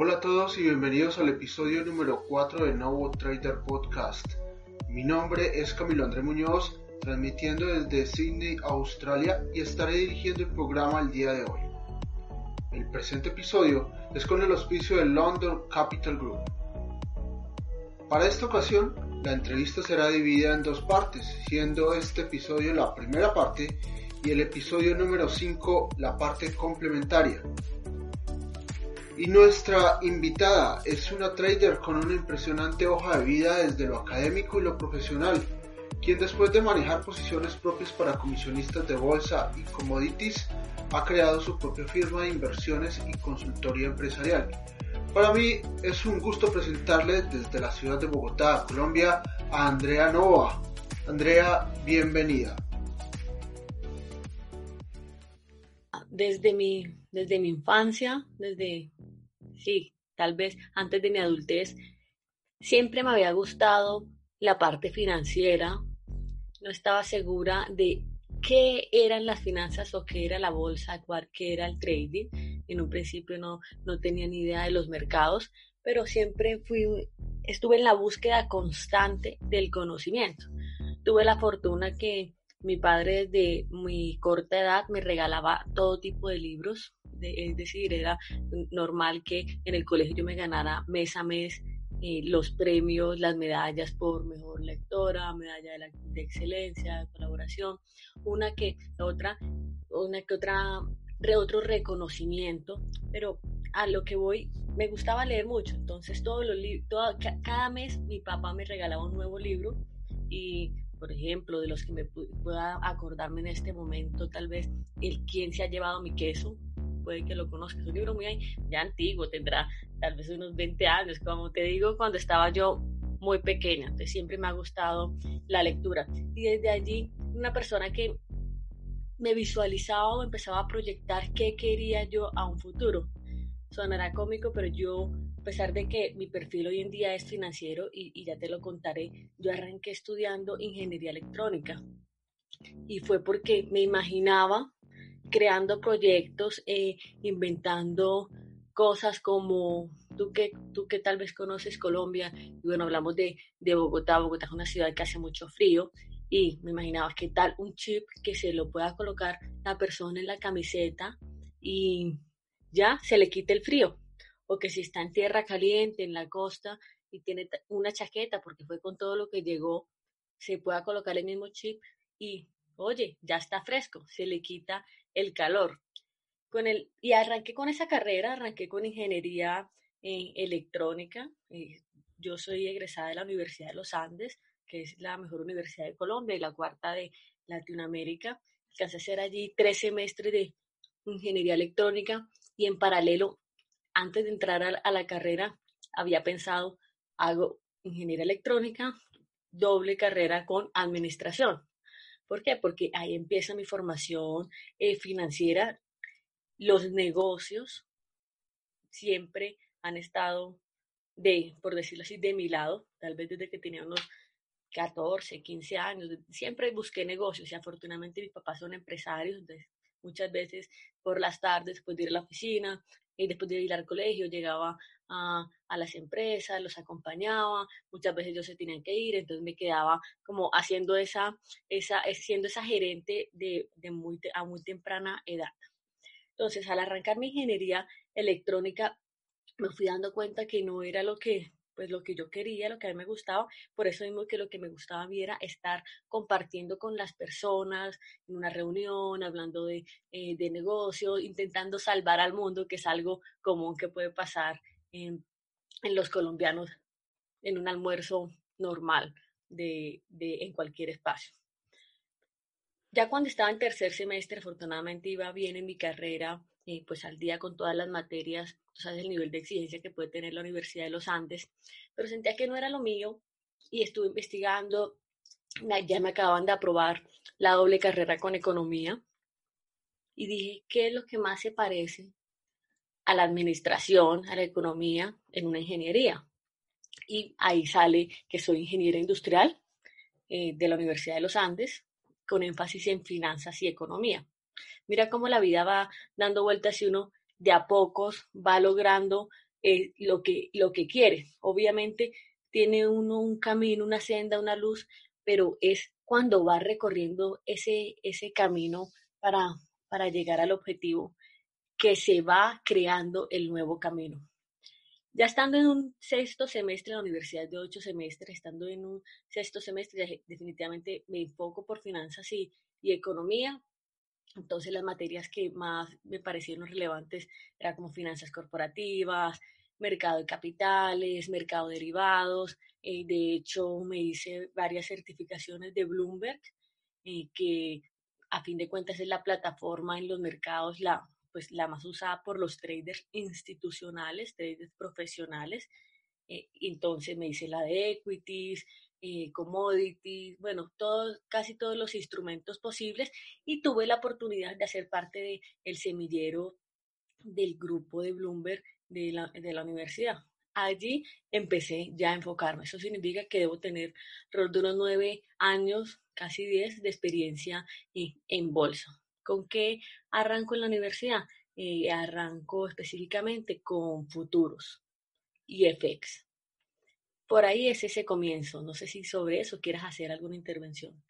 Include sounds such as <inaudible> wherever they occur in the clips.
Hola a todos y bienvenidos al episodio número 4 de Novo Trader Podcast. Mi nombre es Camilo André Muñoz, transmitiendo desde Sydney, Australia, y estaré dirigiendo el programa el día de hoy. El presente episodio es con el auspicio del London Capital Group. Para esta ocasión, la entrevista será dividida en dos partes, siendo este episodio la primera parte y el episodio número 5 la parte complementaria. Y nuestra invitada es una trader con una impresionante hoja de vida desde lo académico y lo profesional, quien después de manejar posiciones propias para comisionistas de bolsa y commodities, ha creado su propia firma de inversiones y consultoría empresarial. Para mí es un gusto presentarle desde la ciudad de Bogotá, Colombia, a Andrea Nova. Andrea, bienvenida. Desde mi, desde mi infancia, desde sí, tal vez antes de mi adultez, siempre me había gustado la parte financiera. No estaba segura de qué eran las finanzas o qué era la bolsa, qué era el trading. En un principio no, no tenía ni idea de los mercados, pero siempre fui, estuve en la búsqueda constante del conocimiento. Tuve la fortuna que mi padre desde muy corta edad me regalaba todo tipo de libros, es decir, era normal que en el colegio me ganara mes a mes eh, los premios, las medallas por mejor lectora, medalla de, excelencia, de colaboración, una que otra, una que otra, otro reconocimiento, pero a lo que voy, me gustaba leer mucho, entonces todos los cada mes mi papá me regalaba un nuevo libro y por ejemplo, de los que me pueda acordarme en este momento, tal vez el quién se ha llevado mi queso, puede que lo conozcas, es un libro muy ya antiguo, tendrá tal vez unos 20 años, como te digo, cuando estaba yo muy pequeña, entonces siempre me ha gustado la lectura. Y desde allí, una persona que me visualizaba o empezaba a proyectar qué quería yo a un futuro. Sonará cómico, pero yo, pesar de que mi perfil hoy en día es financiero, y, y ya te lo contaré, yo arranqué estudiando ingeniería electrónica. Y fue porque me imaginaba creando proyectos, eh, inventando cosas como tú que, tú que tal vez conoces Colombia, y bueno, hablamos de, de Bogotá, Bogotá es una ciudad que hace mucho frío, y me imaginaba que tal un chip que se lo pueda colocar la persona en la camiseta y ya se le quite el frío. O que si está en tierra caliente, en la costa, y tiene una chaqueta, porque fue con todo lo que llegó, se pueda colocar el mismo chip y, oye, ya está fresco, se le quita el calor. Con el, y arranqué con esa carrera, arranqué con ingeniería en electrónica. Eh, yo soy egresada de la Universidad de los Andes, que es la mejor universidad de Colombia y la cuarta de Latinoamérica. Alcancé a hacer allí tres semestres de ingeniería electrónica y en paralelo, antes de entrar a, la carrera, había pensado, hago ingeniería electrónica, doble carrera con administración. ¿Por qué? Porque ahí empieza mi formación eh, financiera. Los negocios siempre han estado de, por decirlo así, de mi lado, tal vez desde que tenía unos 14, 15 años, siempre busqué negocios y afortunadamente mis papás son empresarios, entonces muchas veces por las tardes, después de ir a la oficina, y después de ir al colegio, llegaba a, a, las empresas, los acompañaba, muchas veces ellos se tenían que ir, entonces me quedaba como haciendo esa, esa siendo esa gerente de, de muy, a muy temprana edad. Entonces, al arrancar mi ingeniería electrónica, me fui dando cuenta que no era lo que pues lo que yo quería, lo que a mí me gustaba, por eso mismo que lo que me gustaba a era estar compartiendo con las personas en una reunión, hablando de, eh, de negocio, intentando salvar al mundo, que es algo común que puede pasar en, en los colombianos en un almuerzo normal de, de, en cualquier espacio. ya cuando estaba en tercer semestre, afortunadamente iba bien en mi carrera, eh, pues al día con todas las materias, tú sabes el nivel de exigencia que puede tener la Universidad de los Andes, pero sentía que no era lo mío y estuve investigando, ya me acababan de aprobar la doble carrera con economía y dije, ¿qué es lo que más se parece a la administración, a la economía en una ingeniería? Y ahí sale que soy ingeniera industrial eh, de la Universidad de los Andes, con énfasis en finanzas y economía. Mira cómo la vida va dando vueltas y uno de a pocos va logrando eh, lo, que, lo que quiere. Obviamente tiene uno un camino, una senda, una luz, pero es cuando va recorriendo ese, ese camino para, para llegar al objetivo que se va creando el nuevo camino. Ya estando en un sexto semestre, la universidad de ocho semestres, estando en un sexto semestre, definitivamente me enfoco por finanzas y, y economía. Entonces las materias que más me parecieron relevantes eran como finanzas corporativas, mercado de capitales, mercado de derivados. Eh, de hecho, me hice varias certificaciones de Bloomberg, eh, que a fin de cuentas es la plataforma en los mercados, la pues la más usada por los traders institucionales, traders profesionales. Eh, entonces me hice la de equities, eh, commodities, bueno, casi todos los instrumentos posibles y tuve la oportunidad de hacer parte del el semillero del grupo de Bloomberg de la, de universidad. Allí empecé ya a enfocarme. Eso significa que debo tener alrededor de unos nueve años, casi diez, de experiencia en, en bolsa. ¿Con qué arranco en la universidad? Eh, arranco específicamente con futuros y FX. Por ahí es ese comienzo. No sé si sobre eso quieras hacer alguna intervención.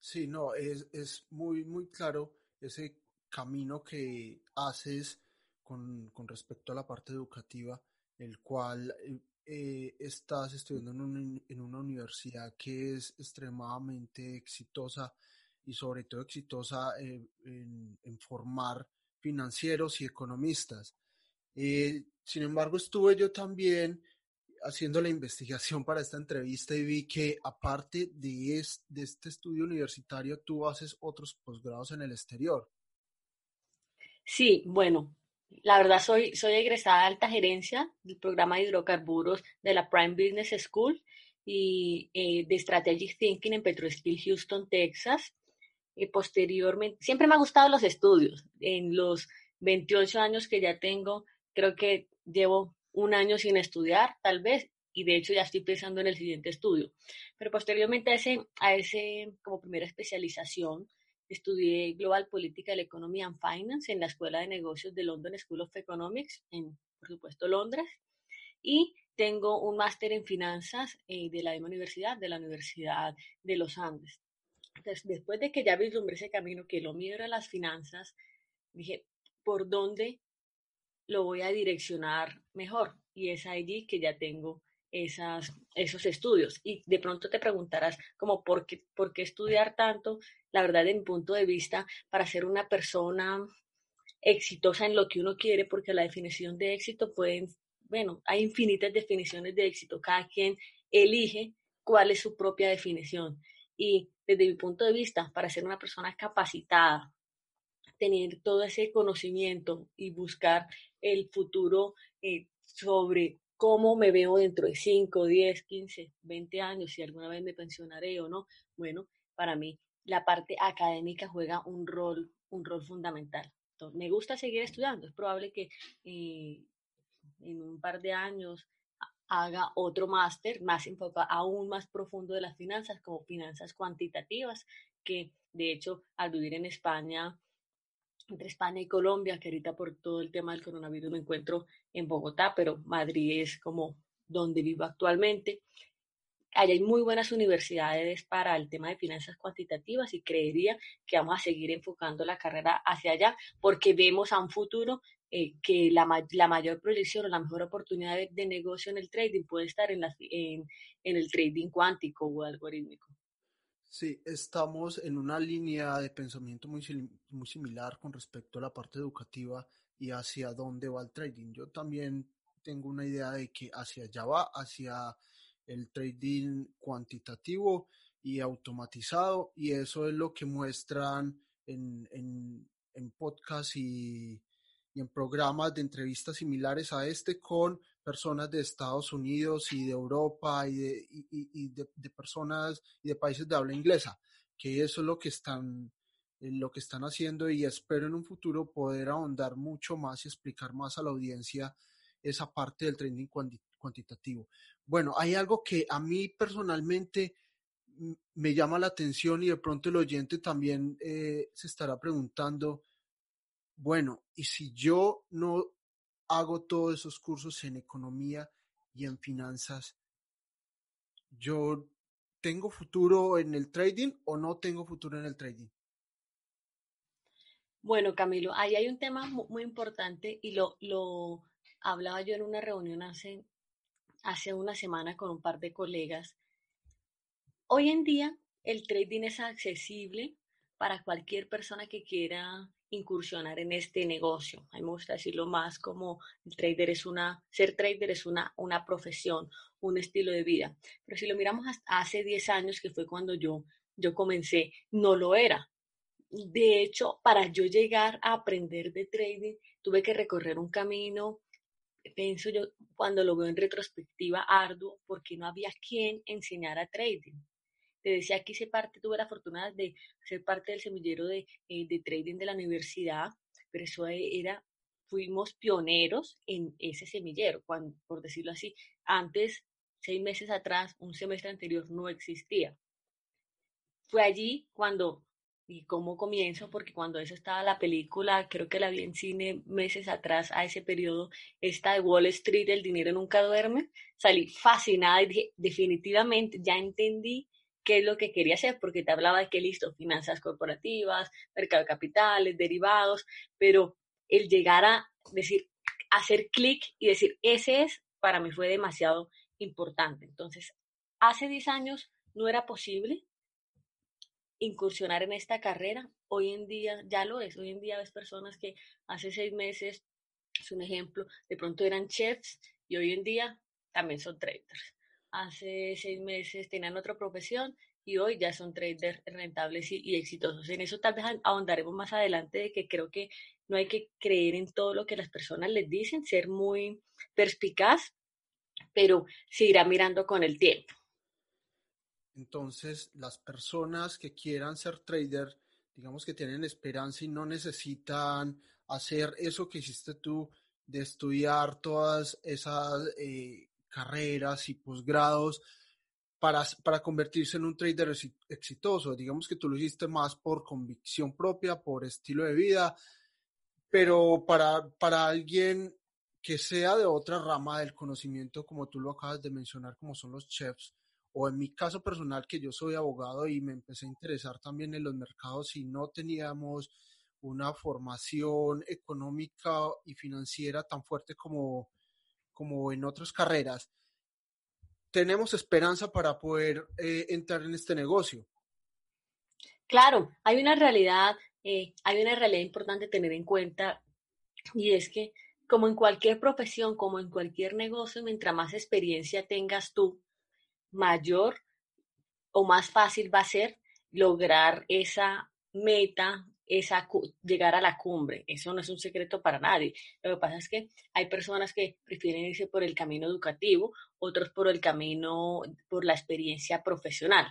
Sí, no, es, es muy, muy claro ese camino que haces con, con respecto a la parte educativa, el cual eh, eh, estás estudiando en, en, una universidad que es extremadamente exitosa y sobre todo exitosa eh, en, formar financieros y economistas. Sin embargo, estuve yo también haciendo la investigación para esta entrevista y vi que aparte de, es, de este estudio universitario, tú haces otros posgrados en el exterior. Sí, bueno, la verdad soy, soy egresada de alta gerencia del programa de hidrocarburos de la Prime Business School y eh, de Strategic Thinking en Petroskill Houston, Texas. Y posteriormente, siempre me han gustado los estudios. En los 28 años que ya tengo, creo que llevo un año sin estudiar, tal vez, y de hecho ya estoy pensando en el siguiente estudio. Pero posteriormente a ese, a ese como primera especialización, estudié Global Political Economy and Finance en la Escuela de Negocios de London School of Economics, en, por supuesto, Londres, y tengo un máster en finanzas eh, de la misma universidad, de la Universidad de los Andes. Entonces, después de que ya vislumbré ese camino, que lo mío era las finanzas, dije, ¿por dónde lo voy a direccionar mejor? Y es allí que ya tengo esas, esos estudios. Y de pronto te preguntarás, como, ¿por qué, ¿por qué estudiar tanto? La verdad, de mi punto de vista, para ser una persona exitosa en lo que uno quiere, porque la definición de éxito pueden, bueno, hay infinitas definiciones de éxito. Cada quien elige cuál es su propia definición. Y desde mi punto de vista, para ser una persona capacitada, tener todo ese conocimiento y buscar el futuro eh, sobre cómo me veo dentro de 5, 10, 15, 20 años, si alguna vez me pensionaré o no, bueno, para mí la parte académica juega un rol, un rol fundamental. Me gusta seguir estudiando, es probable que eh, en un par de años haga otro máster más enfocado, aún más profundo de las finanzas, como finanzas cuantitativas, que de hecho al vivir en España, entre España y Colombia, que ahorita por todo el tema del coronavirus me encuentro en Bogotá, pero Madrid es como donde vivo actualmente. Allá hay muy buenas universidades para el tema de finanzas cuantitativas y creería que vamos a seguir enfocando la carrera hacia allá porque vemos a un futuro eh, que la, la, mayor proyección o la mejor oportunidad de, negocio en el trading puede estar en, la, en, en, el trading cuántico o algorítmico. Sí, estamos en una línea de pensamiento muy, muy similar con respecto a la parte educativa y hacia dónde va el trading. Yo también tengo una idea de que hacia allá va, hacia el trading cuantitativo y automatizado y eso es lo que muestran en, en, podcast y, en programas de entrevistas similares a este con personas de Estados Unidos y de Europa y de, y, de, de, personas y de países de habla inglesa, que eso es lo que están lo que están haciendo y espero en un futuro poder ahondar mucho más y explicar más a la audiencia esa parte del trading cuantitativo. Bueno, hay algo que a mí personalmente me llama la atención y de pronto el oyente también eh, se estará preguntando, bueno, ¿y si yo no hago todos esos cursos en economía y en finanzas, yo tengo futuro en el trading o no tengo futuro en el trading? Bueno, Camilo, ahí hay un tema muy, importante y lo, lo hablaba yo en una reunión hace, hace una semana con un par de colegas. Hoy en día el trading es accesible para cualquier persona que quiera incursionar en este negocio. A mí me gusta decirlo más como el trader es una, ser trader es una, una profesión, un estilo de vida. Pero si lo miramos hasta hace 10 años, que fue cuando yo, yo comencé, no lo era. De hecho, para yo llegar a aprender de trading, tuve que recorrer un camino, pienso yo, cuando lo veo en retrospectiva, arduo, porque no había quien enseñara trading. Te decía que hice parte, tuve la fortuna de ser parte del semillero de, eh, trading de la universidad, pero eso era, fuimos pioneros en ese semillero, por decirlo así. Antes, seis meses atrás, un semestre anterior no existía. Fue allí cuando y cómo comienzo, porque cuando eso estaba la película, creo que la vi en cine meses atrás a ese periodo, esta de Wall Street, El dinero nunca duerme, salí fascinada y dije, definitivamente ya entendí qué es lo que quería hacer, porque te hablaba de que listo, finanzas corporativas, mercado de capitales, derivados, pero el llegar a decir, hacer clic y decir, ese es, para mí fue demasiado importante. Entonces, hace 10 años no era posible, incursionar en esta carrera. Hoy en día ya lo es. Hoy en día ves personas que hace seis meses, es un ejemplo, de pronto eran chefs y hoy en día también son traders. Hace seis meses tenían otra profesión y hoy ya son traders rentables y, exitosos. En eso tal vez ahondaremos más adelante de que creo que no hay que creer en todo lo que las personas les dicen, ser muy perspicaz, pero seguirá mirando con el tiempo. Entonces, las personas que quieran ser trader, digamos que tienen esperanza y no necesitan hacer eso que hiciste tú de estudiar todas esas eh, carreras y posgrados para, para convertirse en un trader exitoso. Digamos que tú lo hiciste más por convicción propia, por estilo de vida, pero para, para alguien que sea de otra rama del conocimiento, como tú lo acabas de mencionar, como son los chefs, o en mi caso personal, que yo soy abogado y me empecé a interesar también en los mercados y no teníamos una formación económica y financiera tan fuerte como, como en otras carreras, tenemos esperanza para poder eh, entrar en este negocio. Claro, hay una realidad, eh, hay una realidad importante tener en cuenta y es que como en cualquier profesión, como en cualquier negocio, mientras más experiencia tengas tú, mayor o más fácil va a ser lograr esa meta, esa, llegar a la cumbre. Eso no es un secreto para nadie. Lo que pasa es que hay personas que prefieren irse por el camino educativo, otros por el camino, por la experiencia profesional.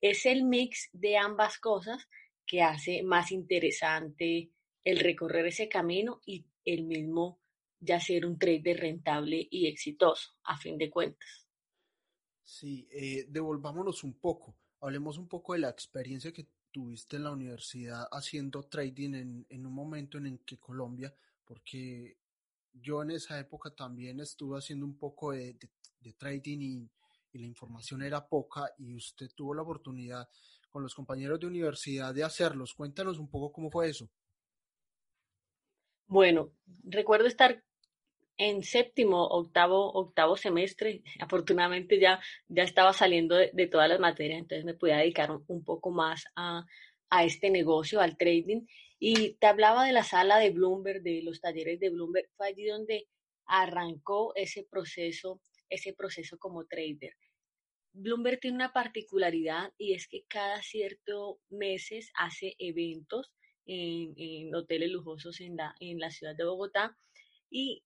Es el mix de ambas cosas que hace más interesante el recorrer ese camino y el mismo ya ser un trader rentable y exitoso, a fin de cuentas. Sí, eh, devolvámonos un poco. Hablemos un poco de la experiencia que tuviste en la universidad haciendo trading en, en un momento en el que Colombia, porque yo en esa época también estuve haciendo un poco de, trading y, la información era poca y usted tuvo la oportunidad con los compañeros de universidad de hacerlos. Cuéntanos un poco cómo fue eso. Bueno, recuerdo estar en séptimo, octavo, octavo semestre, afortunadamente ya, ya estaba saliendo de, todas las materias, entonces me pude dedicar un, poco más a, a, este negocio, al trading. Y te hablaba de la sala de Bloomberg, de los talleres de Bloomberg, fue allí donde arrancó ese proceso, ese proceso como trader. Bloomberg tiene una particularidad y es que cada ciertos meses hace eventos en, hoteles lujosos en la, en la ciudad de Bogotá y,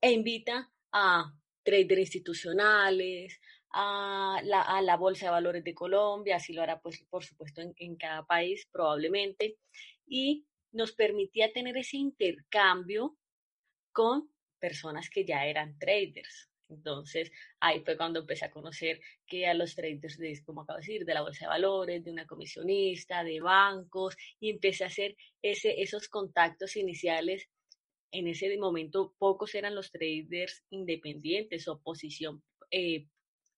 e invita a traders institucionales, a la, a la, Bolsa de Valores de Colombia, así lo hará pues por supuesto en, en cada país probablemente, y nos permitía tener ese intercambio con personas que ya eran traders. Entonces, ahí fue cuando empecé a conocer que a los traders, de, como acabo de decir, de la bolsa de valores, de una comisionista, de bancos, y empecé a hacer ese, esos contactos iniciales. En ese momento, pocos eran los traders independientes o posición eh,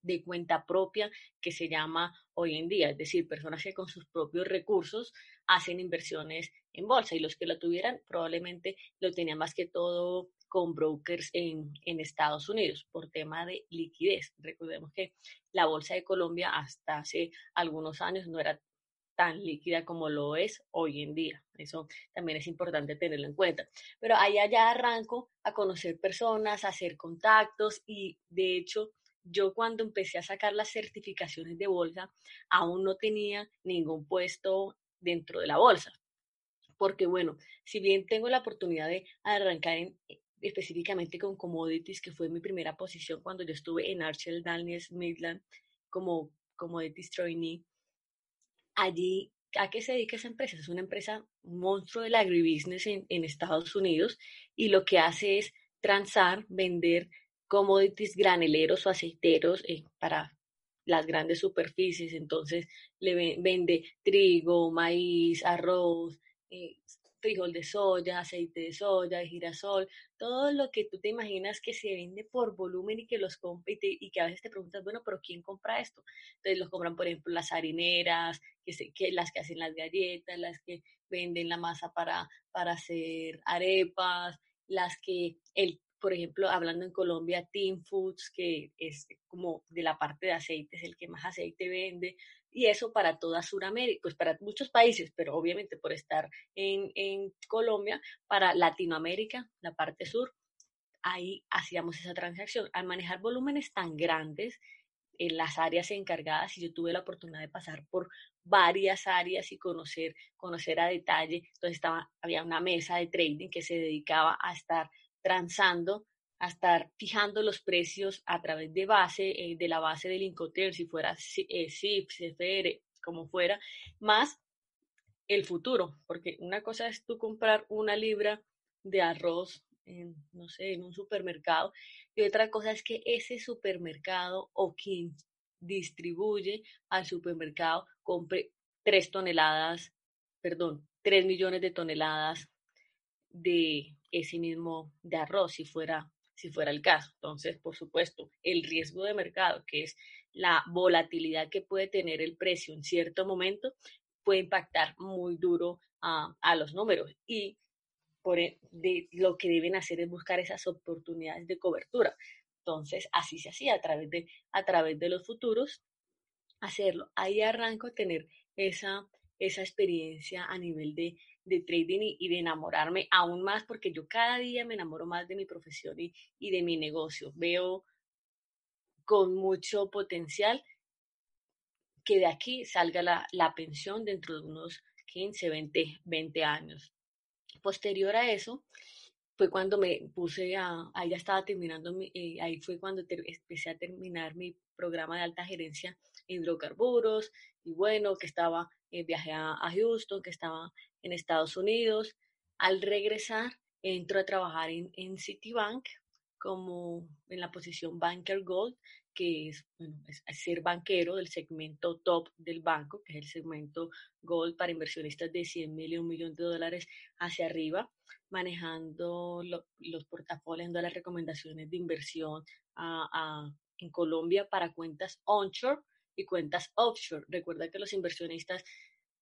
de cuenta propia que se llama hoy en día, es decir, personas que con sus propios recursos hacen inversiones en bolsa y los que lo tuvieran probablemente lo tenían más que todo con brokers en, en, Estados Unidos por tema de liquidez. Recordemos que la Bolsa de Colombia hasta hace algunos años no era tan líquida como lo es hoy en día. Eso también es importante tenerlo en cuenta. Pero allá ya arranco a conocer personas, a hacer contactos y de hecho yo cuando empecé a sacar las certificaciones de bolsa aún no tenía ningún puesto dentro de la bolsa. Porque bueno, si bien tengo la oportunidad de arrancar en, específicamente con commodities, que fue mi primera posición cuando yo estuve en Archel Daniels Midland como commodities trainee. Allí, ¿a qué se dedica esa empresa? Es una empresa monstruo del agribusiness en, en Estados Unidos y lo que hace es transar, vender commodities graneleros o aceiteros eh, para las grandes superficies. Entonces, le vende trigo, maíz, arroz, eh, frijol de soya, aceite de soya, girasol, todo lo que tú te imaginas que se vende por volumen y que los compra y, que a veces te preguntas, bueno, pero ¿quién compra esto? Entonces los compran, por ejemplo, las harineras, que, que las que hacen las galletas, las que venden la masa para, para hacer arepas, las que el por ejemplo, hablando en Colombia, Team Foods, que es como de la parte de aceite, es el que más aceite vende, y eso para toda Sudamérica, pues para muchos países, pero obviamente por estar en, en Colombia, para Latinoamérica, la parte sur, ahí hacíamos esa transacción. Al manejar volúmenes tan grandes, en las áreas encargadas y yo tuve la oportunidad de pasar por varias áreas y conocer, conocer a detalle. Entonces estaba, había una mesa de trading que se dedicaba a estar transando a estar fijando los precios a través de base, eh, de la base del Incoterm, si fuera eh, SIP, CFR, como fuera, más el futuro, porque una cosa es tú comprar una libra de arroz, en, no sé, en un supermercado, y otra cosa es que ese supermercado o quien distribuye al supermercado compre tres toneladas, perdón, tres millones de toneladas de ese mismo de arroz, si fuera, si fuera el caso. Entonces, por supuesto, el riesgo de mercado, que es la volatilidad que puede tener el precio en cierto momento, puede impactar muy duro a, los números. Y por e, de, lo que deben hacer es buscar esas oportunidades de cobertura. Entonces, así se hacía a través de, a través de los futuros, hacerlo. Ahí arranco a tener esa, esa experiencia a nivel de, de trading y, de enamorarme aún más porque yo cada día me enamoro más de mi profesión y, de mi negocio. Veo con mucho potencial que de aquí salga la, la pensión dentro de unos 15, 20, 20 años. Posterior a eso, fue cuando me puse a, ahí ya estaba terminando, mi, eh, ahí fue cuando empecé a terminar mi programa de alta gerencia en hidrocarburos y bueno, que estaba, eh, viajé a, Houston, que estaba en Estados Unidos. Al regresar, entro a trabajar en, en Citibank como en la posición Banker Gold, que es, bueno, ser banquero del segmento top del banco, que es el segmento Gold para inversionistas de 100 mil y un millón de dólares hacia arriba, manejando lo, los portafolios, dando las recomendaciones de inversión a, en Colombia para cuentas onshore y cuentas offshore. Recuerda que los inversionistas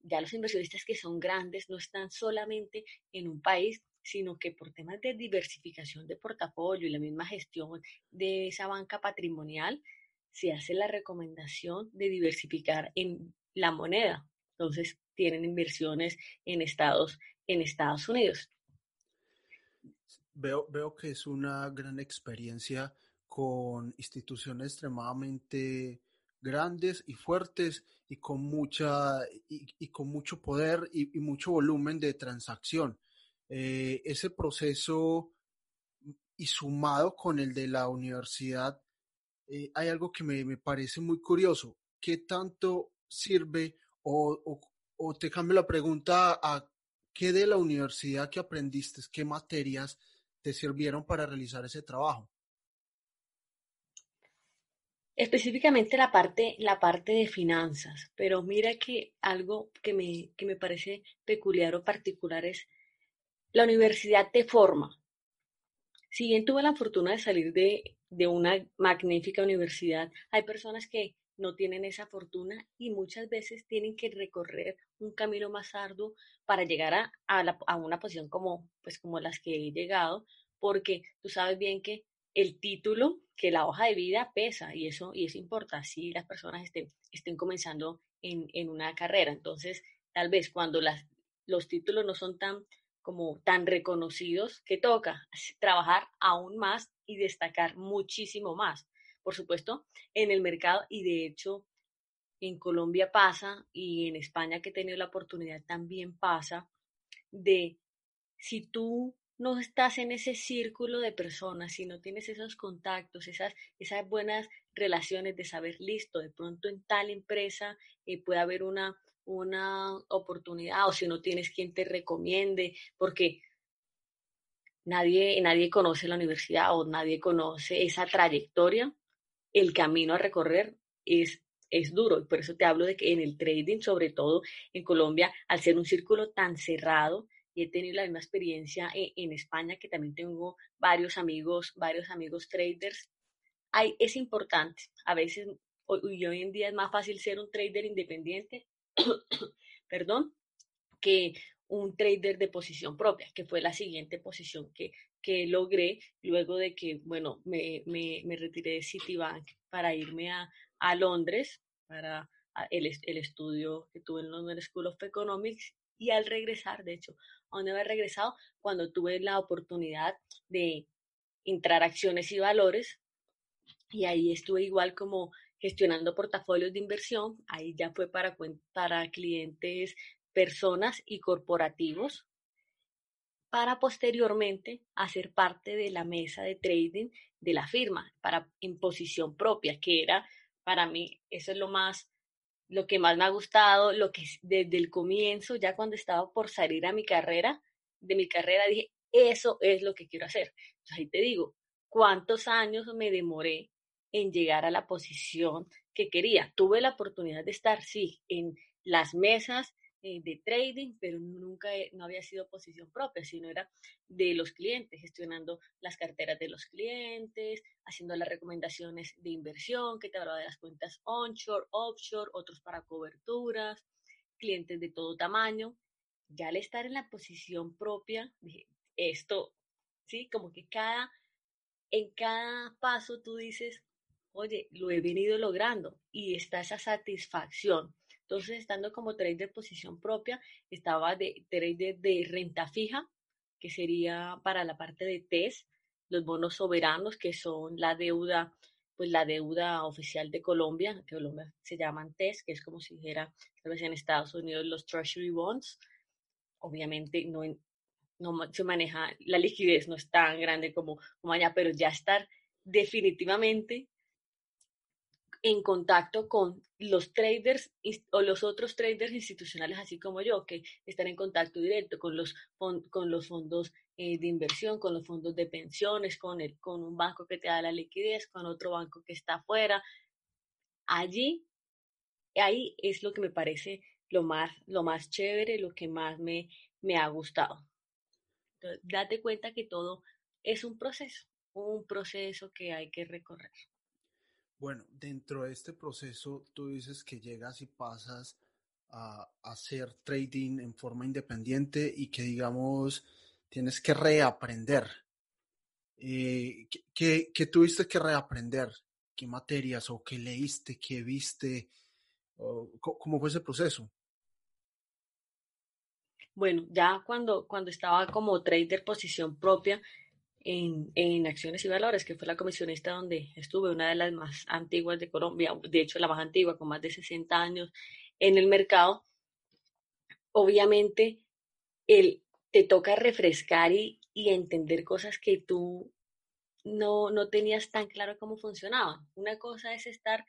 ya los inversionistas que son grandes no están solamente en un país, sino que por temas de diversificación de portafolio y la misma gestión de esa banca patrimonial, se hace la recomendación de diversificar en la moneda. Entonces, tienen inversiones en Estados, en Estados Unidos. Veo, veo que es una gran experiencia con instituciones extremadamente grandes y fuertes y con mucha y, con mucho poder y, mucho volumen de transacción. Eh, ese proceso y sumado con el de la universidad, eh, hay algo que me, parece muy curioso. ¿Qué tanto sirve o, o, te cambio la pregunta a qué de la universidad que aprendiste, qué materias te sirvieron para realizar ese trabajo? Específicamente la parte, la parte de finanzas, pero mira que algo que me, que me parece peculiar o particular es la universidad te forma. Si bien tuve la fortuna de salir de, una magnífica universidad, hay personas que no tienen esa fortuna y muchas veces tienen que recorrer un camino más arduo para llegar a, a, una posición como, pues, como las que he llegado, porque tú sabes bien que el título, que la hoja de vida pesa y eso, y importa si las personas estén, estén comenzando en, en una carrera. Entonces, tal vez cuando las, los títulos no son tan como tan reconocidos que toca trabajar aún más y destacar muchísimo más. Por supuesto, en el mercado y de hecho en Colombia pasa y en España que he tenido la oportunidad también pasa de si tú no estás en ese círculo de personas, si no tienes esos contactos, esas, esas buenas relaciones de saber, listo, de pronto en tal empresa eh, puede haber una, una oportunidad o si no tienes quien te recomiende, porque nadie, nadie conoce la universidad o nadie conoce esa trayectoria, el camino a recorrer es, es duro. Y por eso te hablo de que en el trading, sobre todo en Colombia, al ser un círculo tan cerrado, y he tenido la misma experiencia en, en España, que también tengo varios amigos, varios amigos traders, hay, es importante. A veces, hoy, hoy en día es más fácil ser un trader independiente <coughs> perdón, que un trader de posición propia, que fue la siguiente posición que, que logré luego de que, bueno, me, me, me retiré de Citibank para irme a, a Londres para el, el, estudio que tuve en London School of Economics y al regresar, de hecho, a donde había regresado, cuando tuve la oportunidad de entrar a acciones y valores, y ahí estuve igual como gestionando portafolios de inversión, ahí ya fue para, para clientes, personas y corporativos, para posteriormente hacer parte de la mesa de trading de la firma, para en posición propia, que era para mí, eso es lo más, lo que más me ha gustado, lo que desde el comienzo, ya cuando estaba por salir a mi carrera, de mi carrera, dije, eso es lo que quiero hacer. Ahí te digo, ¿cuántos años me demoré en llegar a la posición que quería. Tuve la oportunidad de estar, sí, en las mesas eh, de trading, pero nunca no había sido posición propia, sino era de los clientes, gestionando las carteras de los clientes, haciendo las recomendaciones de inversión, que te hablaba de las cuentas onshore, offshore, otros para coberturas, clientes de todo tamaño. Ya al estar en la posición propia, dije, esto, sí, como que cada, en cada paso tú dices, oye, lo he venido logrando y está esa satisfacción. Entonces, estando como trader de posición propia, estaba de trader de renta fija, que sería para la parte de TES, los bonos soberanos, que son la deuda, pues la deuda oficial de Colombia, que Colombia se llaman TES, que es como si dijera, tal vez en Estados Unidos, los Treasury Bonds. Obviamente no, no se maneja, la liquidez no es tan grande como, como allá, pero ya estar definitivamente en contacto con los traders o los otros traders institucionales, así como yo, que están en contacto directo con los, con los fondos eh, de inversión, con los fondos de pensiones, con, el, con un banco que te da la liquidez, con otro banco que está afuera. Allí, ahí es lo que me parece lo más, lo más chévere, lo que más me, me ha gustado. Entonces, date cuenta que todo es un proceso, un proceso que hay que recorrer. Bueno, dentro de este proceso, tú dices que llegas y pasas a, hacer trading en forma independiente y que, digamos, tienes que reaprender. Eh, ¿qué, tuviste que reaprender? ¿Qué materias o qué leíste, qué viste? ¿Cómo fue ese proceso? Bueno, ya cuando, cuando estaba como trader posición propia, en, acciones y valores, que fue la comisionista donde estuve, una de las más antiguas de Colombia, de hecho la más antigua, con más de 60 años en el mercado, obviamente el, te toca refrescar y, y entender cosas que tú no, no tenías tan claro cómo funcionaban. Una cosa es estar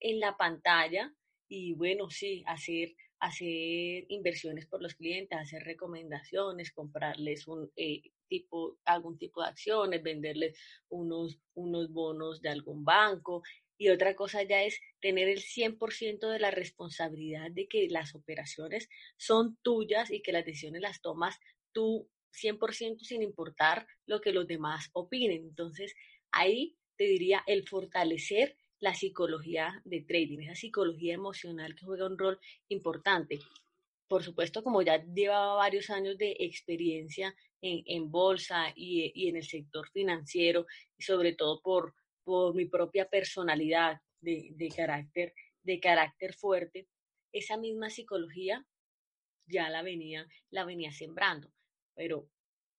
en la pantalla y bueno, sí, hacer, hacer inversiones por los clientes, hacer recomendaciones, comprarles un eh, tipo, algún tipo de acciones, venderles unos, unos bonos de algún banco. Y otra cosa ya es tener el 100% de la responsabilidad de que las operaciones son tuyas y que las decisiones las tomas tú 100% sin importar lo que los demás opinen. Entonces, ahí te diría el fortalecer la psicología de trading, esa psicología emocional que juega un rol importante. Por supuesto, como ya llevaba varios años de experiencia en, bolsa y, en el sector financiero, y sobre todo por, por mi propia personalidad de, de, carácter, de carácter fuerte, esa misma psicología ya la venía, la venía sembrando pero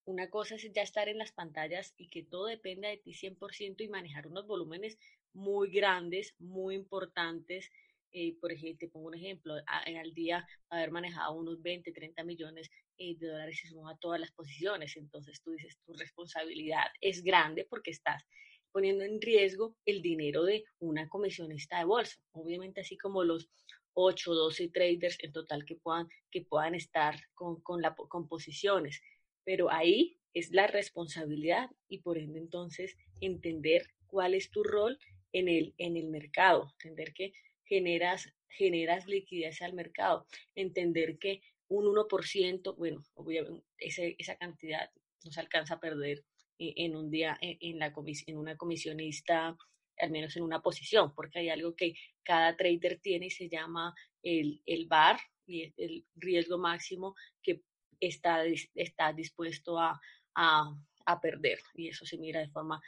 una cosa es ya estar en las pantallas y que todo dependa de ti 100% y manejar unos volúmenes muy grandes, muy importantes. Eh, por ejemplo, te pongo un ejemplo, al día haber manejado unos 20, 30 millones eh, de dólares y suma todas las posiciones. Entonces tú dices, tu responsabilidad es grande porque estás poniendo en riesgo el dinero de una comisionista de bolsa. Obviamente, así como los 8, 12 traders en total que puedan, que puedan estar con, con, la, con posiciones. Pero ahí es la responsabilidad y por ende entonces entender cuál es tu rol en el, en el mercado, entender que generas, generas liquidez al mercado, entender que un 1%, bueno, ese, esa cantidad no se alcanza a perder en un día en, en la en una comisionista al menos en una posición, porque hay algo que cada trader tiene y se llama el, el VAR y el riesgo máximo que está, está dispuesto a, a, a perder. Y eso se mira de forma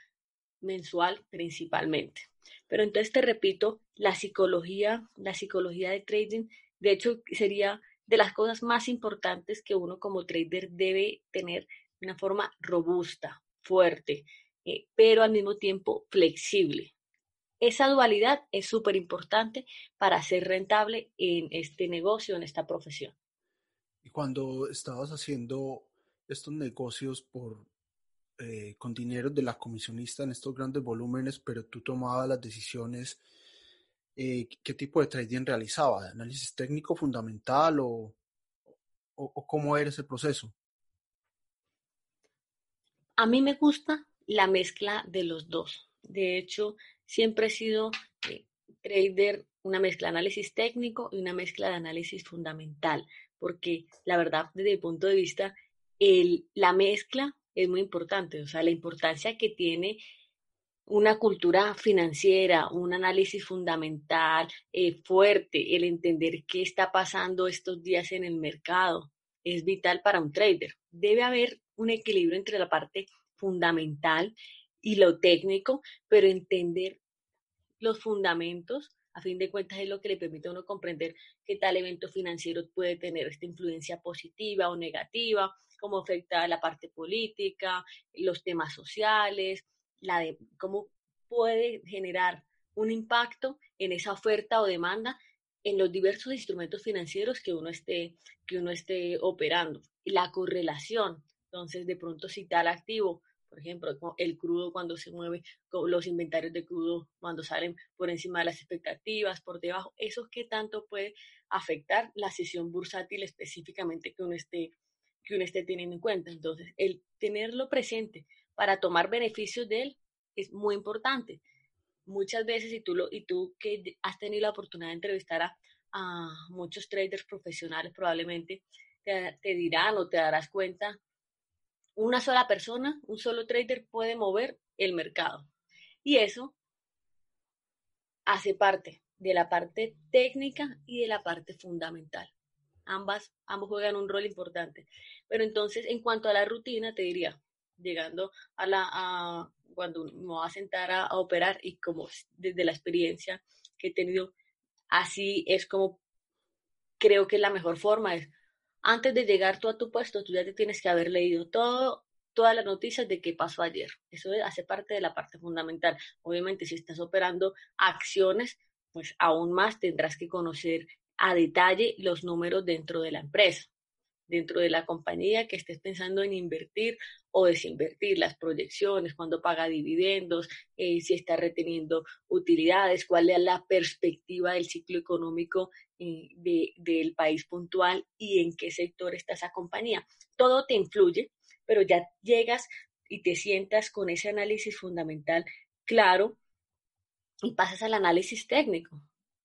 mensual principalmente. Pero entonces te repito, la psicología, la psicología de trading, de hecho, sería de las cosas más importantes que uno como trader debe tener una forma robusta, fuerte, eh, pero al mismo tiempo flexible. Esa dualidad es súper importante para ser rentable en este negocio, en esta profesión. Y cuando estabas haciendo estos negocios por eh, con dinero de la comisionista en estos grandes volúmenes, pero tú tomabas las decisiones, eh, ¿qué tipo de trading realizaba? ¿Análisis técnico fundamental o, o cómo era ese proceso? A mí me gusta la mezcla de los dos. De hecho, siempre he sido eh, trader, una mezcla de análisis técnico y una mezcla de análisis fundamental, porque la verdad, desde mi punto de vista, el, la mezcla es muy importante, o sea, la importancia que tiene una cultura financiera, un análisis fundamental eh, fuerte, el entender qué está pasando estos días en el mercado, es vital para un trader. Debe haber un equilibrio entre la parte fundamental y lo técnico, pero entender los fundamentos, a fin de cuentas es lo que le permite a uno comprender qué tal evento financiero puede tener esta influencia positiva o negativa, cómo afecta la parte política, los temas sociales, la de cómo puede generar un impacto en esa oferta o demanda en los diversos instrumentos financieros que uno esté, que uno esté operando. La correlación, entonces de pronto si tal activo por ejemplo, el crudo cuando se mueve, los inventarios de crudo cuando salen por encima de las expectativas, por debajo, eso qué tanto puede afectar la sesión bursátil específicamente que uno esté, que uno esté teniendo en cuenta. Entonces, el tenerlo presente para tomar beneficios de él es muy importante. Muchas veces, y tú, lo, y tú que has tenido la oportunidad de entrevistar a, muchos traders profesionales, probablemente te, te dirán o te darás cuenta una sola persona, un solo trader puede mover el mercado. Y eso hace parte de la parte técnica y de la parte fundamental. Ambas, ambos juegan un rol importante. Pero entonces, en cuanto a la rutina, te diría, llegando a la, cuando me voy a sentar a, a operar y como desde la experiencia que he tenido, así es como creo que la mejor forma es antes de llegar tú a tu puesto, tú ya te tienes que haber leído todo todas las noticias de qué pasó ayer. Eso hace parte de la parte fundamental. Obviamente, si estás operando acciones, pues aún más tendrás que conocer a detalle los números dentro de la empresa, dentro de la compañía que estés pensando en invertir o desinvertir, las proyecciones, cuándo paga dividendos, eh, si está reteniendo utilidades, cuál es la perspectiva del ciclo económico eh, del país puntual y en qué sector está esa compañía. Todo te influye, pero ya llegas y te sientas con ese análisis fundamental claro y pasas al análisis técnico.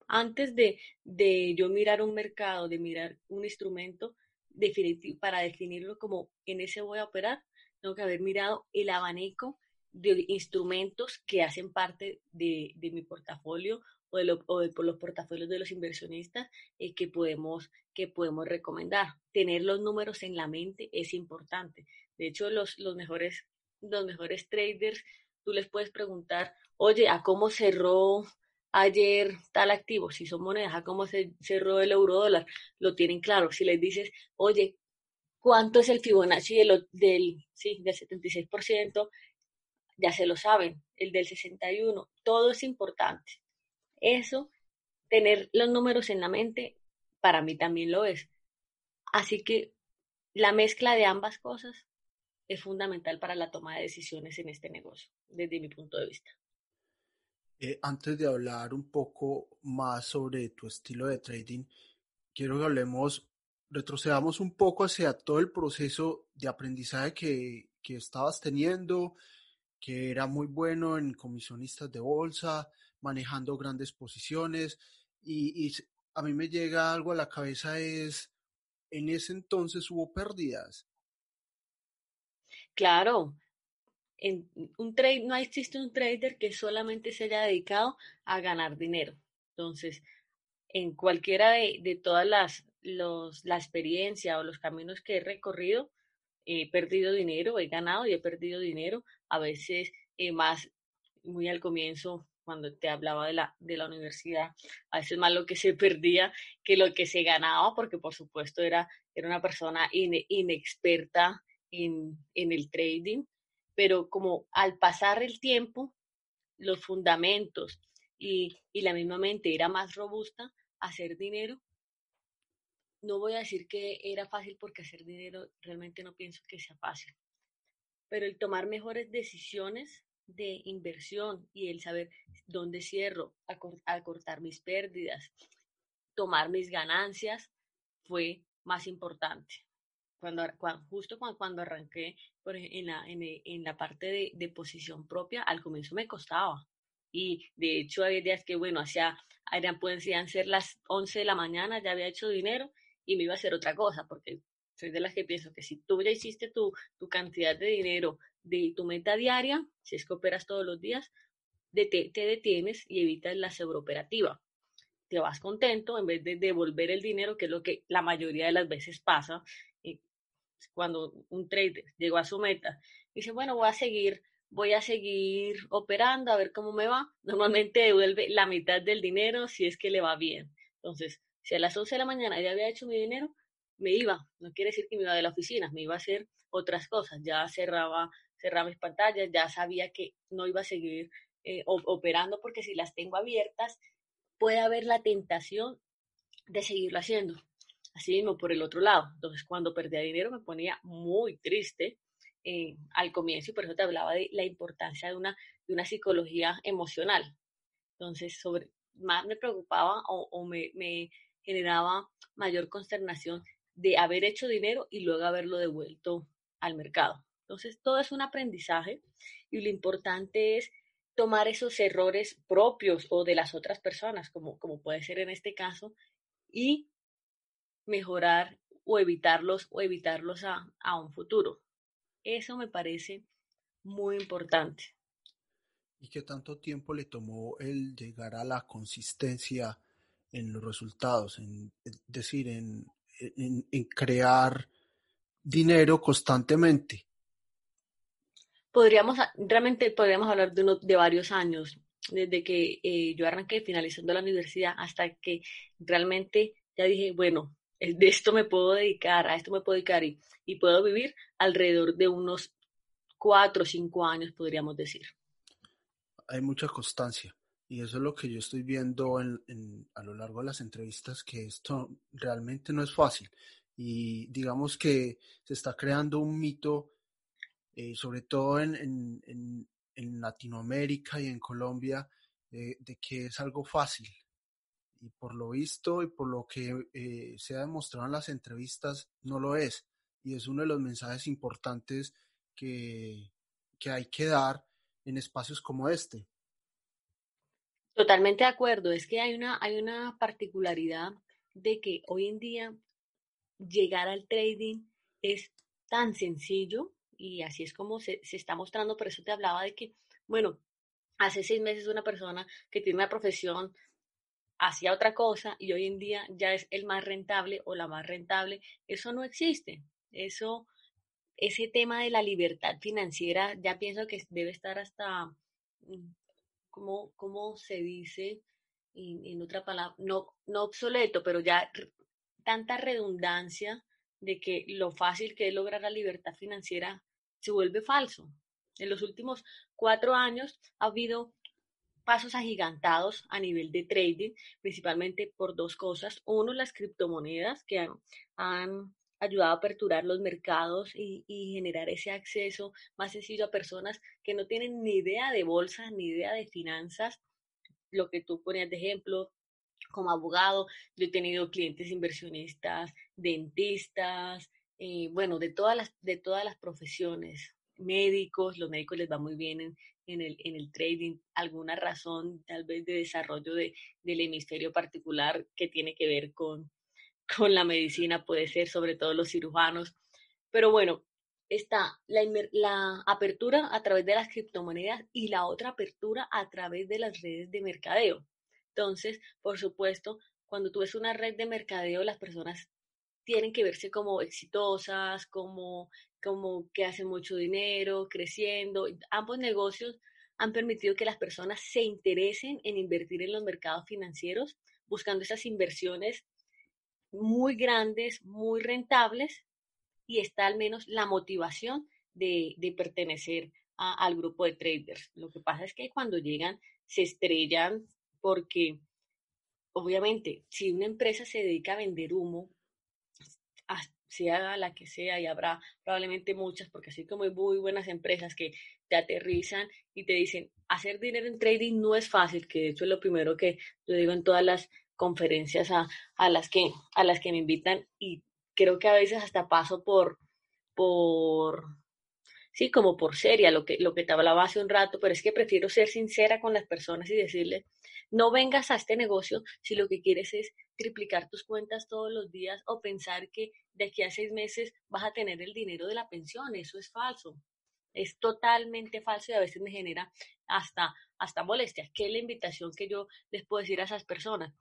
Antes de, de yo mirar un mercado, de mirar un instrumento definitivo, para definirlo como en ese voy a operar, tengo que haber mirado el abanico de instrumentos que hacen parte de, de mi portafolio o de, lo, o de, los portafolios de los inversionistas eh, que, podemos, que podemos recomendar. Tener los números en la mente es importante. De hecho, los, los, mejores, los mejores traders, tú les puedes preguntar, oye, ¿a cómo cerró ayer tal activo? Si son monedas, ¿a cómo se cerró el euro dólar? Lo tienen claro. Si les dices, oye, ¿cuánto es el Fibonacci del, del, sí, del 76%? Ya se lo saben, el del 61, todo es importante. Eso, tener los números en la mente, para mí también lo es. Así que la mezcla de ambas cosas es fundamental para la toma de decisiones en este negocio, desde mi punto de vista. Eh, antes de hablar un poco más sobre tu estilo de trading, quiero que hablemos, retrocedamos un poco hacia todo el proceso de aprendizaje que, que estabas teniendo, que era muy bueno en comisionistas de bolsa, manejando grandes posiciones, y, y a mí me llega algo a la cabeza es, en ese entonces hubo pérdidas. Claro, en un trade, no existe un trader que solamente se haya dedicado a ganar dinero. Entonces, en cualquiera de, de todas las, los, la experiencia o los caminos que he recorrido, he perdido dinero, he ganado y he perdido dinero, a veces eh, más, muy al comienzo, cuando te hablaba de la, de la universidad, a veces más lo que se perdía que lo que se ganaba, porque por supuesto era, era una persona inexperta en, en el trading, pero como al pasar el tiempo, los fundamentos y, y, la misma mente era más robusta, hacer dinero. No voy a decir que era fácil porque hacer dinero realmente no pienso que sea fácil, pero el tomar mejores decisiones de inversión y el saber dónde cierro, acortar mis pérdidas, tomar mis ganancias, fue más importante cuando, justo cuando, cuando arranqué por, en, la, en, en la parte de, de, posición propia, al comienzo me costaba. Y de hecho había días que, bueno, hacía, eran, podían ser las 11 de la mañana, ya había hecho dinero y me iba a hacer otra cosa, porque soy de las que pienso que si tú ya hiciste tu, tu cantidad de dinero de tu meta diaria, si es que operas todos los días, de te, te detienes y evitas la sobreoperativa te vas contento en vez de devolver el dinero, que es lo que la mayoría de las veces pasa, cuando un trader llegó a su meta, dice, bueno, voy a seguir, voy a seguir operando a ver cómo me va. Normalmente devuelve la mitad del dinero si es que le va bien. Entonces, si a las 11 de la mañana ya había hecho mi dinero, me iba. No quiere decir que me iba de la oficina, me iba a hacer otras cosas. Ya cerraba, cerraba mis pantallas, ya sabía que no iba a seguir eh, operando porque si las tengo abiertas, puede haber la tentación de seguirlo haciendo. Así mismo, por el otro lado, entonces cuando perdía dinero me ponía muy triste eh, al comienzo y por eso te hablaba de la importancia de una, de una psicología emocional. Entonces, sobre, más me preocupaba o, o me, me generaba mayor consternación de haber hecho dinero y luego haberlo devuelto al mercado. Entonces, todo es un aprendizaje y lo importante es tomar esos errores propios o de las otras personas, como, como puede ser en este caso, y mejorar o evitarlos o evitarlos a, a un futuro. Eso me parece muy importante. ¿Y qué tanto tiempo le tomó el llegar a la consistencia en los resultados? En, es decir, en, en, en crear dinero constantemente. Podríamos, realmente podríamos hablar de, uno, de varios años, desde que eh, yo arranqué finalizando la universidad hasta que realmente ya dije, bueno, de esto me puedo dedicar, a esto me puedo dedicar y, y puedo vivir alrededor de unos cuatro o cinco años, podríamos decir. Hay mucha constancia. Y eso es lo que yo estoy viendo en, a lo largo de las entrevistas, que esto realmente no es fácil. Y digamos que se está creando un mito, eh, sobre todo en, en, en, Latinoamérica y en Colombia, eh, de que es algo fácil. Y por lo visto y por lo que eh, se ha demostrado en las entrevistas, no lo es. Y es uno de los mensajes importantes que, que hay que dar en espacios como este. Totalmente de acuerdo. Es que hay una, hay una particularidad de que hoy en día llegar al trading es tan sencillo y así es como se, se está mostrando. Por eso te hablaba de que, bueno, hace seis meses una persona que tiene una profesión hacía otra cosa y hoy en día ya es el más rentable o la más rentable. Eso no existe. Eso, ese tema de la libertad financiera, ya pienso que debe estar hasta mm, ¿cómo, se dice en, otra palabra? No, no obsoleto, pero ya tanta redundancia de que lo fácil que es lograr la libertad financiera se vuelve falso. En los últimos cuatro años ha habido pasos agigantados a nivel de trading, principalmente por dos cosas. Uno, las criptomonedas que han, ayudado a aperturar los mercados y, generar ese acceso más sencillo a personas que no tienen ni idea de bolsa, ni idea de finanzas. Lo que tú ponías de ejemplo, como abogado, yo he tenido clientes inversionistas, dentistas, eh, bueno, de todas las profesiones, médicos, los médicos les va muy bien en, en, el, en el trading, alguna razón tal vez de desarrollo de, del hemisferio particular que tiene que ver con, con la medicina, puede ser sobre todo los cirujanos. Pero bueno, está la, la, apertura a través de las criptomonedas y la otra apertura a través de las redes de mercadeo. Entonces, por supuesto, cuando tú ves una red de mercadeo, las personas tienen que verse como exitosas, como, como que hacen mucho dinero, creciendo. Ambos negocios han permitido que las personas se interesen en invertir en los mercados financieros, buscando esas inversiones muy grandes, muy rentables y está al menos la motivación de, pertenecer al grupo de traders. Lo que pasa es que cuando llegan se estrellan porque obviamente si una empresa se dedica a vender humo, sea la que sea, y habrá probablemente muchas, porque así como hay muy buenas empresas que te aterrizan y te dicen, hacer dinero en trading no es fácil, que de hecho es lo primero que yo digo en todas las conferencias a, a, las que, a las que me invitan y creo que a veces hasta paso por, por, sí, como por seria, lo que, lo que te hablaba hace un rato, pero es que prefiero ser sincera con las personas y decirles, no vengas a este negocio si lo que quieres es triplicar tus cuentas todos los días o pensar que de aquí a seis meses vas a tener el dinero de la pensión. Eso es falso. Es totalmente falso y a veces me genera hasta, hasta molestia. ¿Qué es la invitación que yo les puedo decir a esas personas?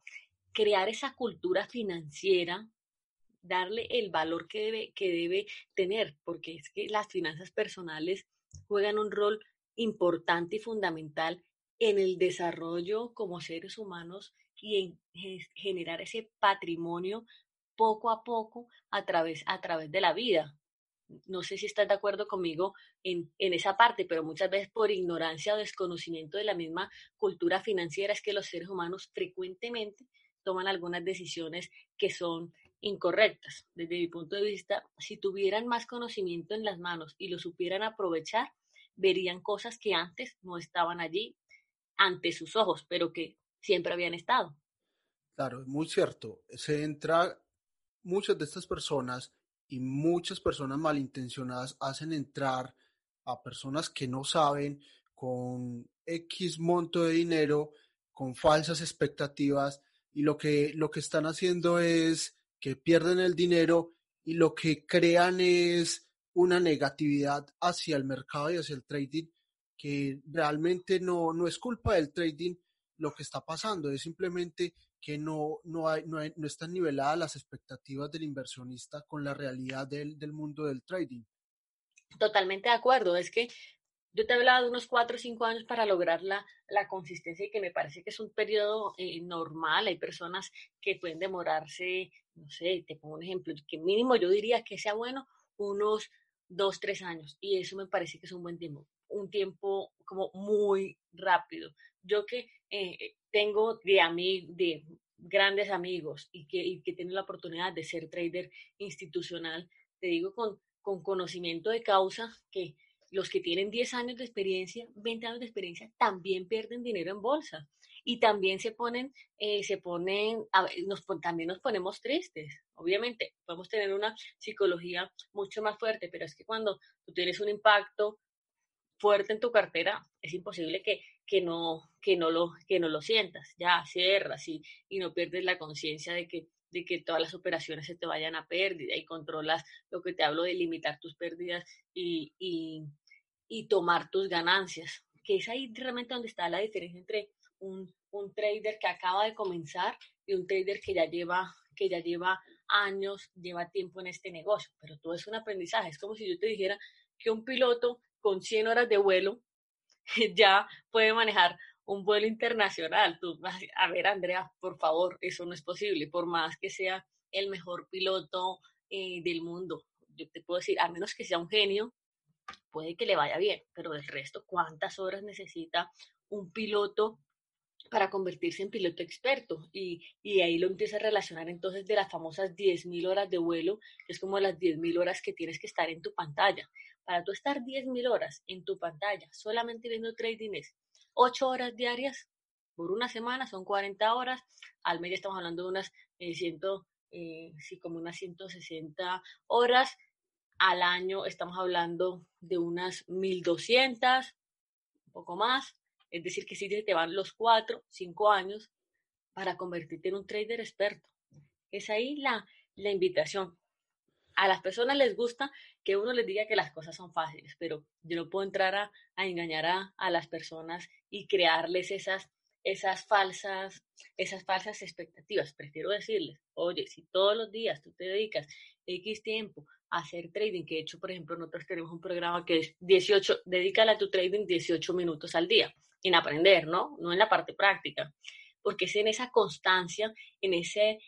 crear esa cultura financiera, darle el valor que debe, que debe tener, porque es que las finanzas personales juegan un rol importante y fundamental en el desarrollo como seres humanos y en generar ese patrimonio poco a poco a través, a través de la vida. No sé si estás de acuerdo conmigo en, en, esa parte, pero muchas veces por ignorancia o desconocimiento de la misma cultura financiera es que los seres humanos frecuentemente toman algunas decisiones que son incorrectas. Desde mi punto de vista, si tuvieran más conocimiento en las manos y lo supieran aprovechar, verían cosas que antes no estaban allí ante sus ojos, pero que siempre habían estado. Claro, muy cierto. Se entra, muchas de estas personas y muchas personas malintencionadas hacen entrar a personas que no saben con X monto de dinero, con falsas expectativas y lo que, lo que están haciendo es que pierden el dinero y lo que crean es una negatividad hacia el mercado y hacia el trading que realmente no, no es culpa del trading lo que está pasando, es simplemente que no, no, hay, no, no están niveladas las expectativas del inversionista con la realidad del, del mundo del trading. Totalmente de acuerdo, es que yo te he hablado de unos cuatro o cinco años para lograr la, la consistencia y que me parece que es un periodo eh, normal. Hay personas que pueden demorarse, no sé, te pongo un ejemplo, que mínimo yo diría que sea bueno unos dos, tres años. Y eso me parece que es un buen tiempo. Un tiempo como muy rápido. Yo que eh, tengo de, de grandes amigos y que, y que tengo la oportunidad de ser trader institucional, te digo con, con conocimiento de causa que los que tienen 10 años de experiencia, 20 años de experiencia, también pierden dinero en bolsa y también se ponen, eh, se ponen, nos, también nos ponemos tristes. Obviamente, podemos tener una psicología mucho más fuerte, pero es que cuando tú tienes un impacto fuerte en tu cartera, es imposible que, que, no, que, no, lo, que no lo sientas. Ya cierras y, y no pierdes la conciencia de que, de que todas las operaciones se te vayan a pérdida y controlas lo que te hablo de limitar tus pérdidas y, y, y tomar tus ganancias. Que es ahí realmente donde está la diferencia entre un, un trader que acaba de comenzar y un trader que ya lleva, que ya lleva años, lleva tiempo en este negocio. Pero todo es un aprendizaje. Es como si yo te dijera que un piloto con 100 horas de vuelo <laughs> ya puede manejar un vuelo internacional. Tú a ver, Andrea, por favor, eso no es posible, por más que sea el mejor piloto eh, del mundo. Yo te puedo decir, a menos que sea un genio, puede que le vaya bien, pero del resto, ¿cuántas horas necesita un piloto para convertirse en piloto experto y, y ahí lo empieza a relacionar entonces de las famosas 10.000 horas de vuelo, que es como las 10.000 horas que tienes que estar en tu pantalla. Para tú estar 10.000 horas en tu pantalla solamente viendo trading es 8 horas diarias por una semana, son 40 horas, al mes estamos hablando de unas eh, eh, sí, como unas 160 horas, al año estamos hablando de unas 1.200, un poco más, es decir, que si te van los cuatro, cinco años para convertirte en un trader experto. Es ahí la, la invitación. A las personas les gusta que uno les diga que las cosas son fáciles, pero yo no puedo entrar a, engañar a, a, las personas y crearles esas, esas, falsas, esas falsas expectativas. Prefiero decirles, oye, si todos los días tú te dedicas X tiempo hacer trading, que de hecho, por ejemplo, nosotros tenemos un programa que es 18, dedícala a tu trading 18 minutos al día, en aprender, ¿no? No en la parte práctica, porque es en esa constancia, en ese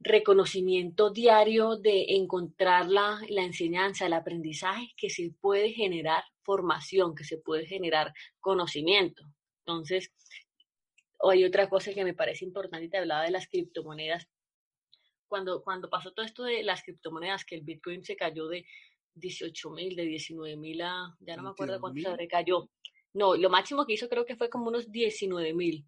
reconocimiento diario de encontrar la, la enseñanza, el aprendizaje, que se puede generar formación, que se puede generar conocimiento. Entonces, hay otra cosa que me parece importante, te hablaba de las criptomonedas, cuando, cuando pasó todo esto de las criptomonedas, que el Bitcoin se cayó de 18 mil, de 19 mil a, ya no me acuerdo cuánto se recayó. No, lo máximo que hizo creo que fue como unos 19 mil,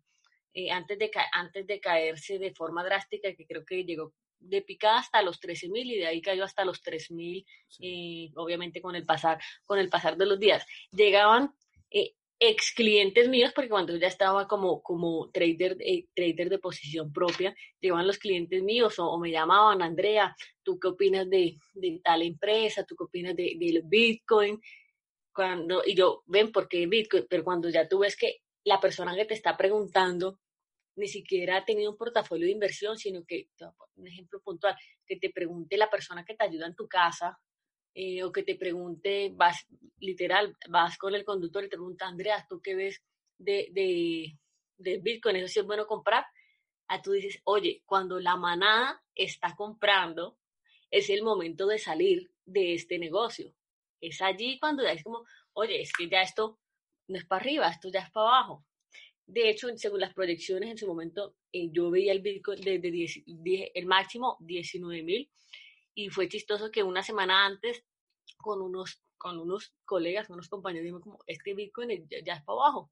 eh, antes, de antes de caerse de forma drástica, que creo que llegó de picada hasta los 13 mil y de ahí cayó hasta los 3 mil, eh, obviamente con el pasar, con el pasar de los días. Llegaban eh, ex clientes míos, porque cuando yo ya estaba como, como trader, eh, trader de posición propia, llegaban los clientes míos o, me llamaban, Andrea, ¿tú qué opinas de, de tal empresa? ¿Tú qué opinas de, del Bitcoin? Cuando, y yo, ven, ¿por qué Bitcoin? Pero cuando ya tú ves que la persona que te está preguntando ni siquiera ha tenido un portafolio de inversión, sino que, un ejemplo puntual, que te pregunte la persona que te ayuda en tu casa, eh, o que te pregunte, vas, literal, vas con el conductor y te pregunta, Andrea, ¿tú qué ves de, de, de Bitcoin? ¿Eso sí es bueno comprar? A ah, tú dices, oye, cuando la manada está comprando, es el momento de salir de este negocio. Es allí cuando ya es como, oye, es que ya esto no es para arriba, esto ya es para abajo. De hecho, según las proyecciones en su momento, eh, yo veía el Bitcoin desde de el máximo 19 mil y fue chistoso que una semana antes con unos, con unos colegas, unos compañeros, dijimos como, este Bitcoin ya, es para abajo.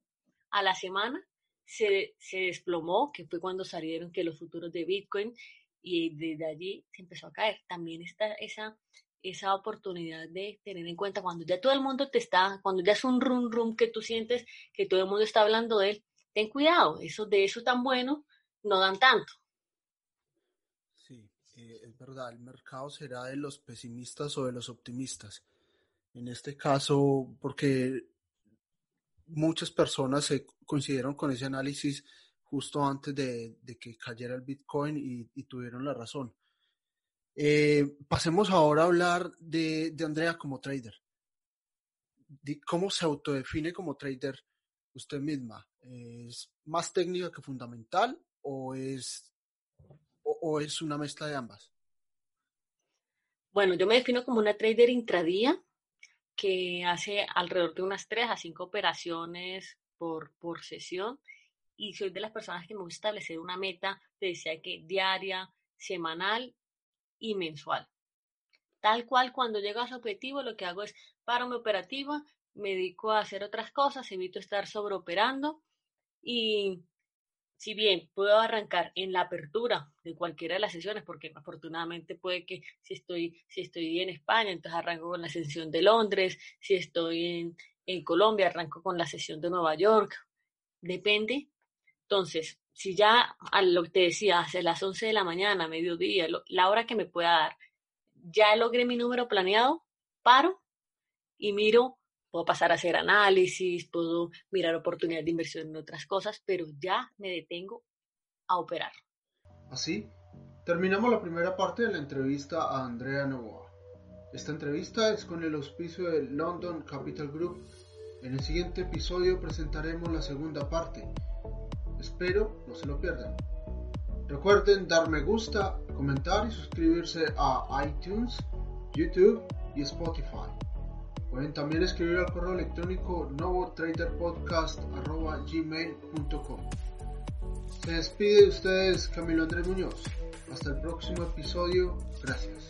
A la semana se, se, desplomó, que fue cuando salieron que los futuros de Bitcoin y desde allí se empezó a caer. También está esa, esa oportunidad de tener en cuenta cuando ya todo el mundo te está, cuando ya es un rum rum que tú sientes que todo el mundo está hablando de él, ten cuidado, eso de eso tan bueno no dan tanto. Eh, es verdad, el mercado será de los pesimistas o de los optimistas. En este caso, porque muchas personas se coincidieron con ese análisis justo antes de, que cayera el Bitcoin y, tuvieron la razón. Eh, pasemos ahora a hablar de, Andrea como trader. ¿Cómo se autodefine como trader usted misma? ¿Es más técnica que fundamental o es o, es una mezcla de ambas? Bueno, yo me defino como una trader intradía que hace alrededor de unas 3 a 5 operaciones por, por sesión y soy de las personas que me gusta establecer una meta, te decía que diaria, semanal y mensual. Tal cual, cuando llego a ese objetivo, lo que hago es paro mi operativa, me dedico a hacer otras cosas, evito estar sobreoperando y si bien puedo arrancar en la apertura de cualquiera de las sesiones, porque afortunadamente puede que si estoy, si estoy en España, entonces arranco con la sesión de Londres, si estoy en, en Colombia, arranco con la sesión de Nueva York, depende. Entonces, si ya a lo que te decía, hacia las 11 de la mañana, mediodía, la hora que me pueda dar, ya logré mi número planeado, paro y miro, puedo pasar a hacer análisis, puedo mirar oportunidades de inversión en otras cosas, pero ya me detengo a operar. Así, terminamos la primera parte de la entrevista a Andrea Novoa. Esta entrevista es con el auspicio de London Capital Group. En el siguiente episodio presentaremos la segunda parte. Espero no se lo pierdan. Recuerden dar me gusta, comentar y suscribirse a iTunes, YouTube y Spotify. Pueden también escribir al correo electrónico novotraderpodcast.gmail.com Se despide de ustedes Camilo Andrés Muñoz. Hasta el próximo episodio. Gracias.